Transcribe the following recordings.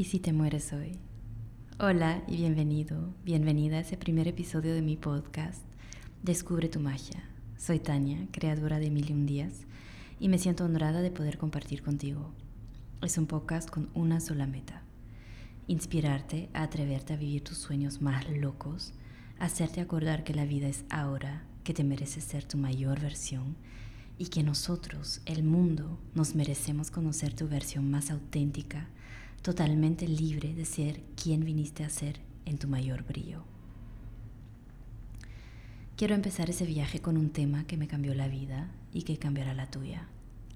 ¿Y si te mueres hoy? Hola y bienvenido, bienvenida a ese primer episodio de mi podcast, Descubre tu magia. Soy Tania, creadora de Mil y un Días, y me siento honrada de poder compartir contigo. Es un podcast con una sola meta. Inspirarte atreverte a vivir tus sueños más locos, hacerte acordar que la vida es ahora, que te mereces ser tu mayor versión y que nosotros, el mundo, nos merecemos conocer tu versión más auténtica, totalmente libre de ser quien viniste a ser en tu mayor brillo. Quiero empezar ese viaje con un tema que me cambió la vida y que cambiará la tuya,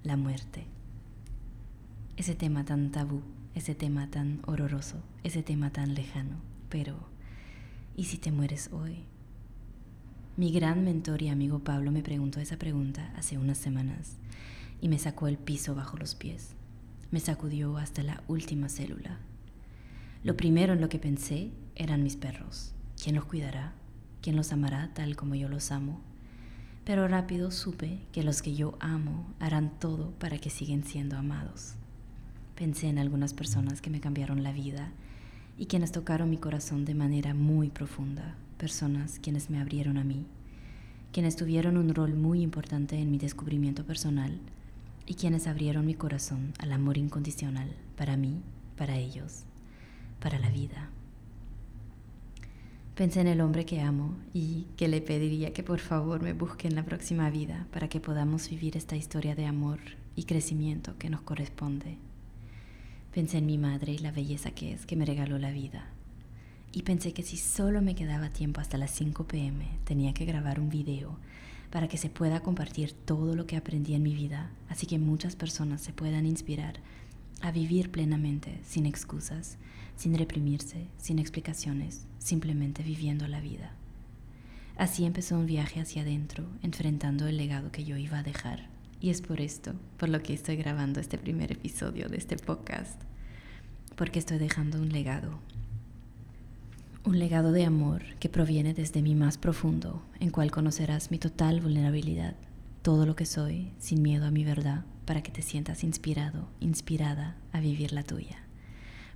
la muerte. Ese tema tan tabú, ese tema tan horroroso, ese tema tan lejano, pero ¿y si te mueres hoy? Mi gran mentor y amigo Pablo me preguntó esa pregunta hace unas semanas y me sacó el piso bajo los pies. Me sacudió hasta la última célula. Lo primero en lo que pensé eran mis perros. ¿Quién los cuidará? ¿Quién los amará tal como yo los amo? Pero rápido supe que los que yo amo harán todo para que sigan siendo amados. Pensé en algunas personas que me cambiaron la vida y quienes tocaron mi corazón de manera muy profunda personas quienes me abrieron a mí, quienes tuvieron un rol muy importante en mi descubrimiento personal y quienes abrieron mi corazón al amor incondicional para mí, para ellos, para la vida. Pensé en el hombre que amo y que le pediría que por favor me busque en la próxima vida para que podamos vivir esta historia de amor y crecimiento que nos corresponde. Pensé en mi madre y la belleza que es que me regaló la vida y pensé que si solo me quedaba tiempo hasta las 5 pm, tenía que grabar un video para que se pueda compartir todo lo que aprendí en mi vida, así que muchas personas se puedan inspirar a vivir plenamente, sin excusas, sin reprimirse, sin explicaciones, simplemente viviendo la vida. Así empezó un viaje hacia adentro, enfrentando el legado que yo iba a dejar. Y es por esto, por lo que estoy grabando este primer episodio de este podcast, porque estoy dejando un legado, un legado de amor que proviene desde mi más profundo, en cual conocerás mi total vulnerabilidad, todo lo que soy, sin miedo a mi verdad, para que te sientas inspirado, inspirada a vivir la tuya.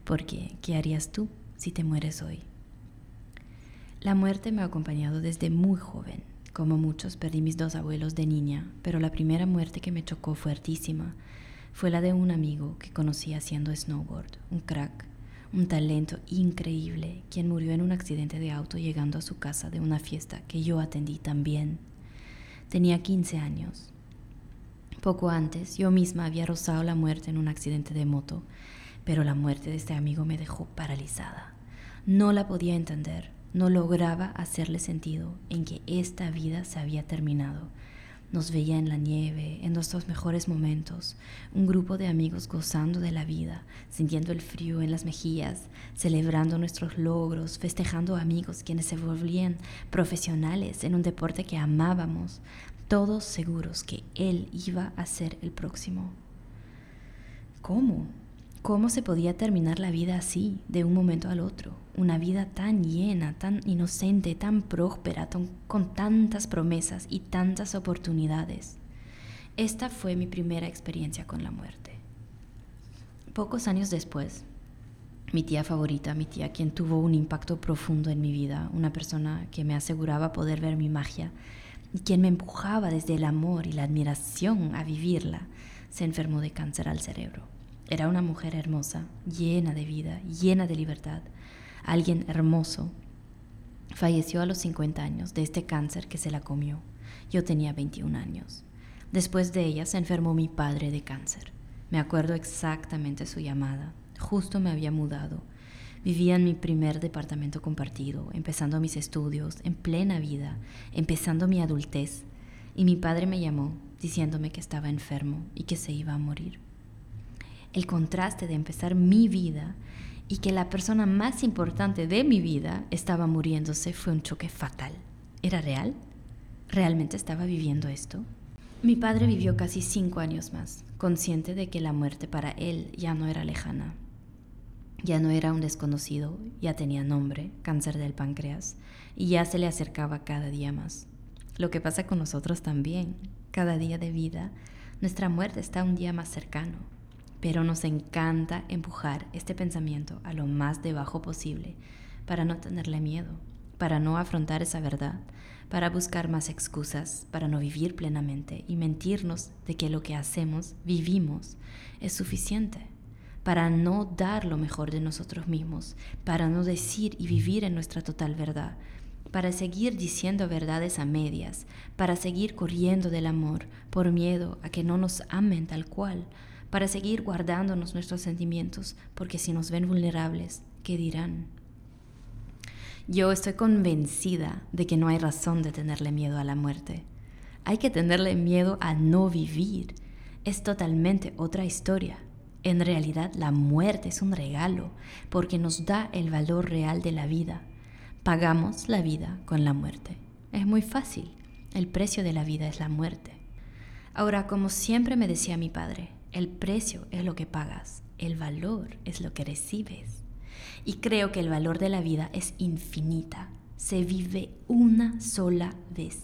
Porque, ¿qué harías tú si te mueres hoy? La muerte me ha acompañado desde muy joven. Como muchos, perdí mis dos abuelos de niña, pero la primera muerte que me chocó fuertísima fue la de un amigo que conocí haciendo snowboard, un crack un talento increíble, quien murió en un accidente de auto llegando a su casa de una fiesta que yo atendí también. Tenía 15 años. Poco antes yo misma había rozado la muerte en un accidente de moto, pero la muerte de este amigo me dejó paralizada. No la podía entender, no lograba hacerle sentido en que esta vida se había terminado nos veía en la nieve, en nuestros mejores momentos, un grupo de amigos gozando de la vida, sintiendo el frío en las mejillas, celebrando nuestros logros, festejando amigos quienes se volvían profesionales en un deporte que amábamos, todos seguros que él iba a ser el próximo. ¿Cómo? ¿Cómo se podía terminar la vida así, de un momento al otro? Una vida tan llena, tan inocente, tan próspera, con tantas promesas y tantas oportunidades. Esta fue mi primera experiencia con la muerte. Pocos años después, mi tía favorita, mi tía quien tuvo un impacto profundo en mi vida, una persona que me aseguraba poder ver mi magia y quien me empujaba desde el amor y la admiración a vivirla, se enfermó de cáncer al cerebro. Era una mujer hermosa, llena de vida, llena de libertad, alguien hermoso. Falleció a los 50 años de este cáncer que se la comió. Yo tenía 21 años. Después de ella se enfermó mi padre de cáncer. Me acuerdo exactamente su llamada. Justo me había mudado. Vivía en mi primer departamento compartido, empezando mis estudios, en plena vida, empezando mi adultez. Y mi padre me llamó diciéndome que estaba enfermo y que se iba a morir el contraste de empezar mi vida y que la persona más importante de mi vida estaba muriéndose fue un choque fatal. ¿Era real? ¿Realmente estaba viviendo esto? Mi padre vivió casi cinco años más, consciente de que la muerte para él ya no era lejana. Ya no era un desconocido, ya tenía nombre, cáncer del páncreas, y ya se le acercaba cada día más. Lo que pasa con nosotros también, cada día de vida, nuestra muerte está un día más cercano pero nos encanta empujar este pensamiento a lo más debajo posible para no tenerle miedo, para no afrontar esa verdad, para buscar más excusas, para no vivir plenamente y mentirnos de que lo que hacemos, vivimos, es suficiente, para no dar lo mejor de nosotros mismos, para no decir y vivir en nuestra total verdad, para seguir diciendo verdades a medias, para seguir corriendo del amor por miedo a que no nos amen tal cual, para seguir guardándonos nuestros sentimientos, porque si nos ven vulnerables, ¿qué dirán? Yo estoy convencida de que no hay razón de tenerle miedo a la muerte. Hay que tenerle miedo a no vivir. Es totalmente otra historia. En realidad la muerte es un regalo porque nos da el valor real de la vida. Pagamos la vida con la muerte. Es muy fácil. El precio de la vida es la muerte. Ahora, como siempre me decía mi padre, el precio es lo que pagas, el valor es lo que recibes. Y creo que el valor de la vida es infinita. Se vive una sola vez.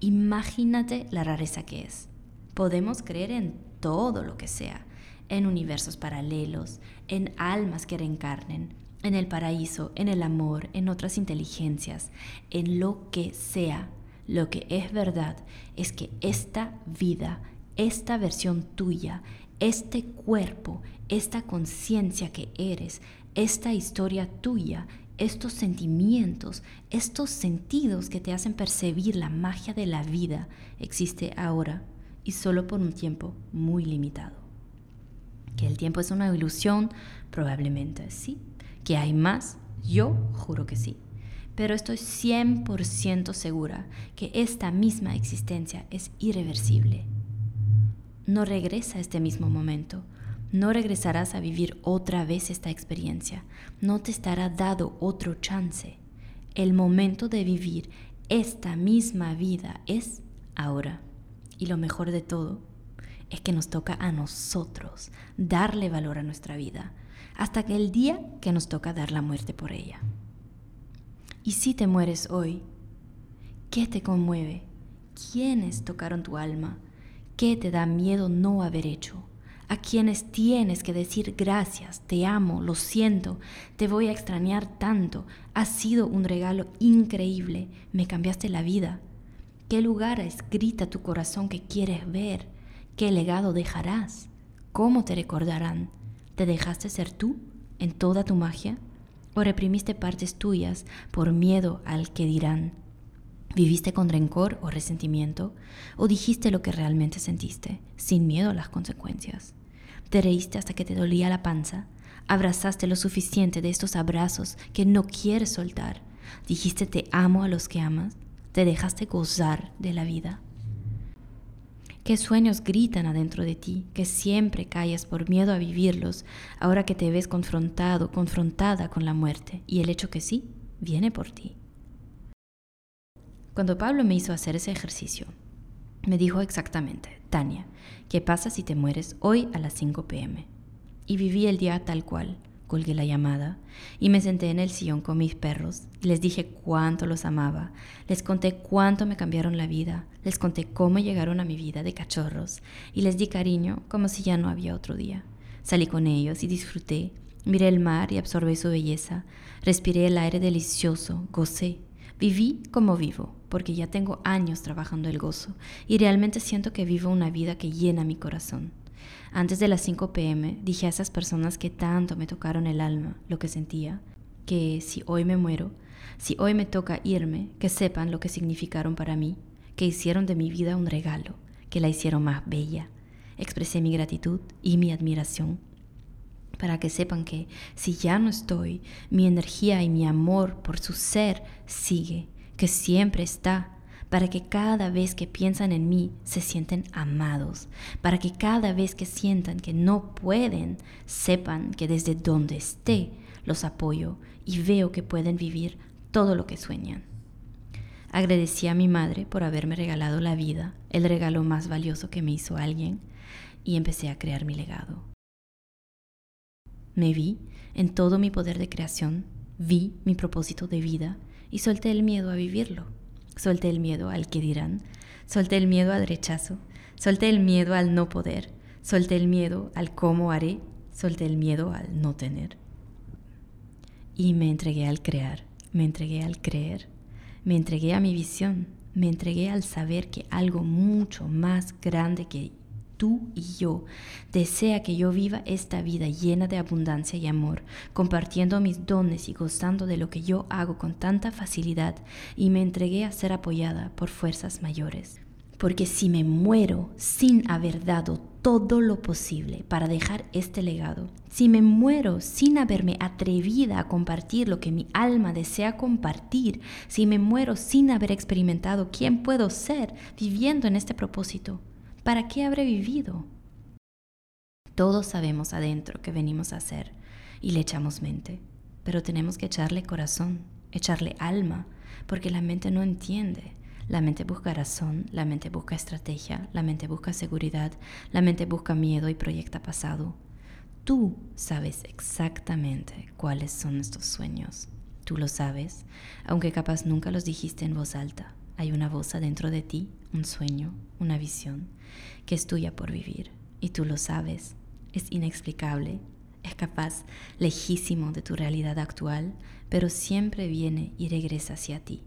Imagínate la rareza que es. Podemos creer en todo lo que sea, en universos paralelos, en almas que reencarnen, en el paraíso, en el amor, en otras inteligencias, en lo que sea. Lo que es verdad es que esta vida, esta versión tuya, este cuerpo, esta conciencia que eres, esta historia tuya, estos sentimientos, estos sentidos que te hacen percibir la magia de la vida existe ahora y solo por un tiempo muy limitado. Que el tiempo es una ilusión, probablemente sí. Que hay más, yo juro que sí. Pero estoy 100% segura que esta misma existencia es irreversible. No regresa a este mismo momento, no regresarás a vivir otra vez esta experiencia. No te estará dado otro chance. El momento de vivir esta misma vida es ahora. Y lo mejor de todo es que nos toca a nosotros darle valor a nuestra vida hasta que el día que nos toca dar la muerte por ella. Y si te mueres hoy, ¿qué te conmueve? ¿Quiénes tocaron tu alma? ¿Qué te da miedo no haber hecho? a quienes tienes que decir gracias, te amo, lo siento, te voy a extrañar tanto, has sido un regalo increíble, me cambiaste la vida. ¿Qué lugar escrita tu corazón que quieres ver? ¿Qué legado dejarás? ¿Cómo te recordarán? ¿Te dejaste ser tú en toda tu magia? ¿O reprimiste partes tuyas por miedo al que dirán? ¿Viviste con rencor o resentimiento? ¿O dijiste lo que realmente sentiste, sin miedo a las consecuencias? ¿Te reíste hasta que te dolía la panza? ¿Abrazaste lo suficiente de estos abrazos que no quieres soltar? ¿Dijiste te amo a los que amas? ¿Te dejaste gozar de la vida? ¿Qué sueños gritan adentro de ti que siempre callas por miedo a vivirlos ahora que te ves confrontado, confrontada con la muerte y el hecho que sí viene por ti? Cuando Pablo me hizo hacer ese ejercicio, me dijo exactamente, Tania, ¿qué pasa si te mueres hoy a las 5 pm? Y viví el día tal cual. Colgué la llamada y me senté en el sillón con mis perros y les dije cuánto los amaba, les conté cuánto me cambiaron la vida, les conté cómo llegaron a mi vida de cachorros y les di cariño como si ya no había otro día. Salí con ellos y disfruté, miré el mar y absorbí su belleza, respiré el aire delicioso, gocé, viví como vivo, porque ya tengo años trabajando el gozo y realmente siento que vivo una vida que llena mi corazón. Antes de las 5 pm dije a esas personas que tanto me tocaron el alma, lo que sentía, que si hoy me muero, si hoy me toca irme, que sepan lo que significaron para mí, que hicieron de mi vida un regalo, que la hicieron más bella. Expresé mi gratitud y mi admiración para que sepan que si ya no estoy, mi energía y mi amor por su ser sigue que siempre está, para que cada vez que piensan en mí se sienten amados, para que cada vez que sientan que no pueden, sepan que desde donde esté los apoyo y veo que pueden vivir todo lo que sueñan. Agradecí a mi madre por haberme regalado la vida, el regalo más valioso que me hizo alguien, y empecé a crear mi legado. Me vi en todo mi poder de creación, vi mi propósito de vida y solté el miedo a vivirlo. Solté el miedo al que dirán, solté el miedo al rechazo, solté el miedo al no poder, Solté el miedo al cómo haré, solté el miedo al no tener. Y me entregué al crear, me entregué al creer, me entregué a mi visión, me entregué al saber que algo mucho más grande que tú y yo desea que yo viva esta vida llena de abundancia y amor, compartiendo mis dones y gozando de lo que yo hago con tanta facilidad y me entregué a ser apoyada por fuerzas mayores. Porque si me muero sin haber dado todo lo posible para dejar este legado, si me muero sin haberme atrevida a compartir lo que mi alma desea compartir, si me muero sin haber experimentado quién puedo ser viviendo en este propósito, ¿para qué habré vivido? Todos sabemos adentro que venimos a hacer y le echamos mente, pero tenemos que echarle corazón, echarle alma, porque la mente no entiende. La mente busca razón, la mente busca estrategia, la mente busca seguridad, la mente busca miedo y proyecta pasado. Tú sabes exactamente cuáles son estos sueños. Tú lo sabes, aunque capaz nunca los dijiste en voz alta. Hay una voz adentro de ti, un sueño, una visión, que es tuya por vivir. Y tú lo sabes. Es inexplicable. Es capaz, lejísimo de tu realidad actual, pero siempre viene y regresa hacia ti.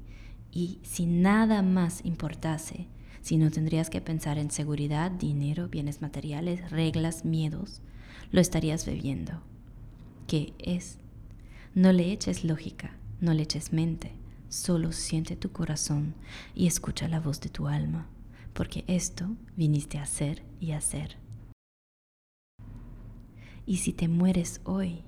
Y si nada más importase, si no tendrías que pensar en seguridad, dinero, bienes materiales, reglas, miedos, lo estarías bebiendo. ¿Qué es? No le eches lógica, no le eches mente, Solo siente tu corazón y escucha la voz de tu alma, porque esto viniste a hacer y hacer. Y si te mueres hoy,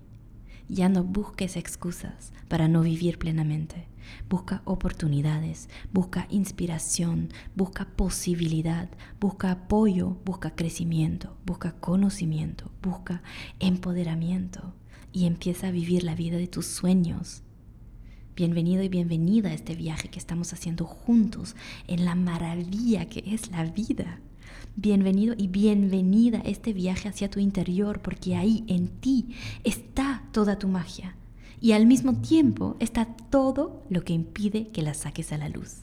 ya no busques excusas para no vivir plenamente. Busca oportunidades, busca inspiración, busca posibilidad, busca apoyo, busca crecimiento, busca conocimiento, busca empoderamiento y empieza a vivir la vida de tus sueños Bienvenido y bienvenida a este viaje que estamos haciendo juntos en la maravilla que es la vida. Bienvenido y bienvenida a este viaje hacia tu interior porque ahí en ti está toda tu magia y al mismo tiempo está todo lo que impide que la saques a la luz.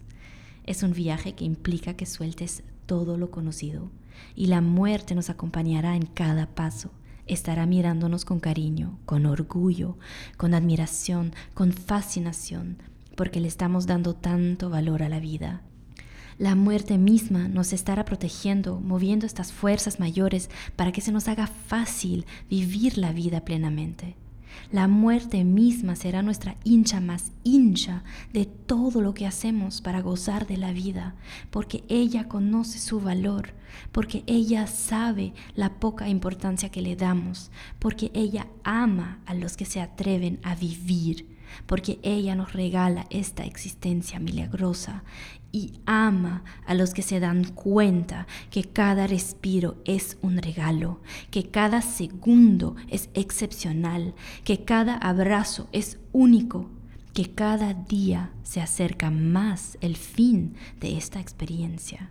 Es un viaje que implica que sueltes todo lo conocido y la muerte nos acompañará en cada paso estará mirándonos con cariño, con orgullo, con admiración, con fascinación, porque le estamos dando tanto valor a la vida. La muerte misma nos estará protegiendo, moviendo estas fuerzas mayores para que se nos haga fácil vivir la vida plenamente. La muerte misma será nuestra hincha más hincha de todo lo que hacemos para gozar de la vida, porque ella conoce su valor, porque ella sabe la poca importancia que le damos, porque ella ama a los que se atreven a vivir porque ella nos regala esta existencia milagrosa y ama a los que se dan cuenta que cada respiro es un regalo, que cada segundo es excepcional, que cada abrazo es único, que cada día se acerca más el fin de esta experiencia.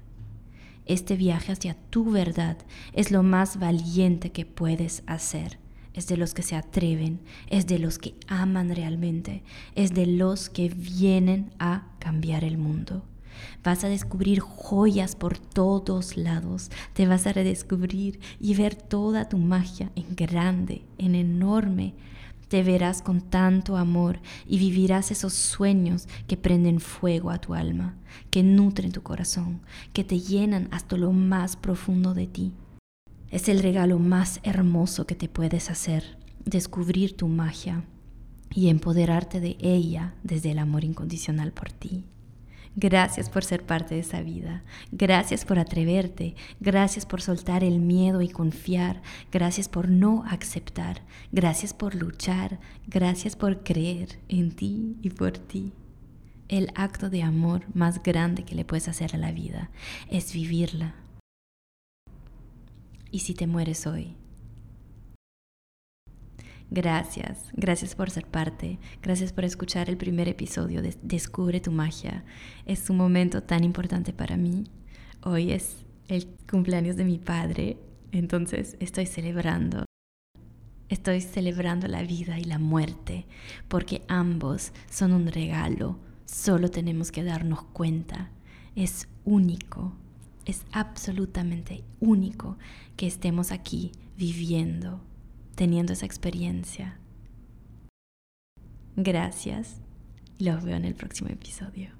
Este viaje hacia tu verdad es lo más valiente que puedes hacer es de los que se atreven, es de los que aman realmente, es de los que vienen a cambiar el mundo. Vas a descubrir joyas por todos lados, te vas a redescubrir y ver toda tu magia en grande, en enorme. Te verás con tanto amor y vivirás esos sueños que prenden fuego a tu alma, que nutren tu corazón, que te llenan hasta lo más profundo de ti. Es el regalo más hermoso que te puedes hacer, descubrir tu magia y empoderarte de ella desde el amor incondicional por ti. Gracias por ser parte de esa vida. Gracias por atreverte. Gracias por soltar el miedo y confiar. Gracias por no aceptar. Gracias por luchar. Gracias por creer en ti y por ti. El acto de amor más grande que le puedes hacer a la vida es vivirla y si te mueres hoy. Gracias, gracias por ser parte, gracias por escuchar el primer episodio de Descubre tu magia. Es un momento tan importante para mí. Hoy es el cumpleaños de mi padre, entonces estoy celebrando. Estoy celebrando la vida y la muerte, porque ambos son un regalo. Solo tenemos que darnos cuenta. Es único, Es absolutamente único que estemos aquí viviendo, teniendo esa experiencia. Gracias. Los veo en el próximo episodio.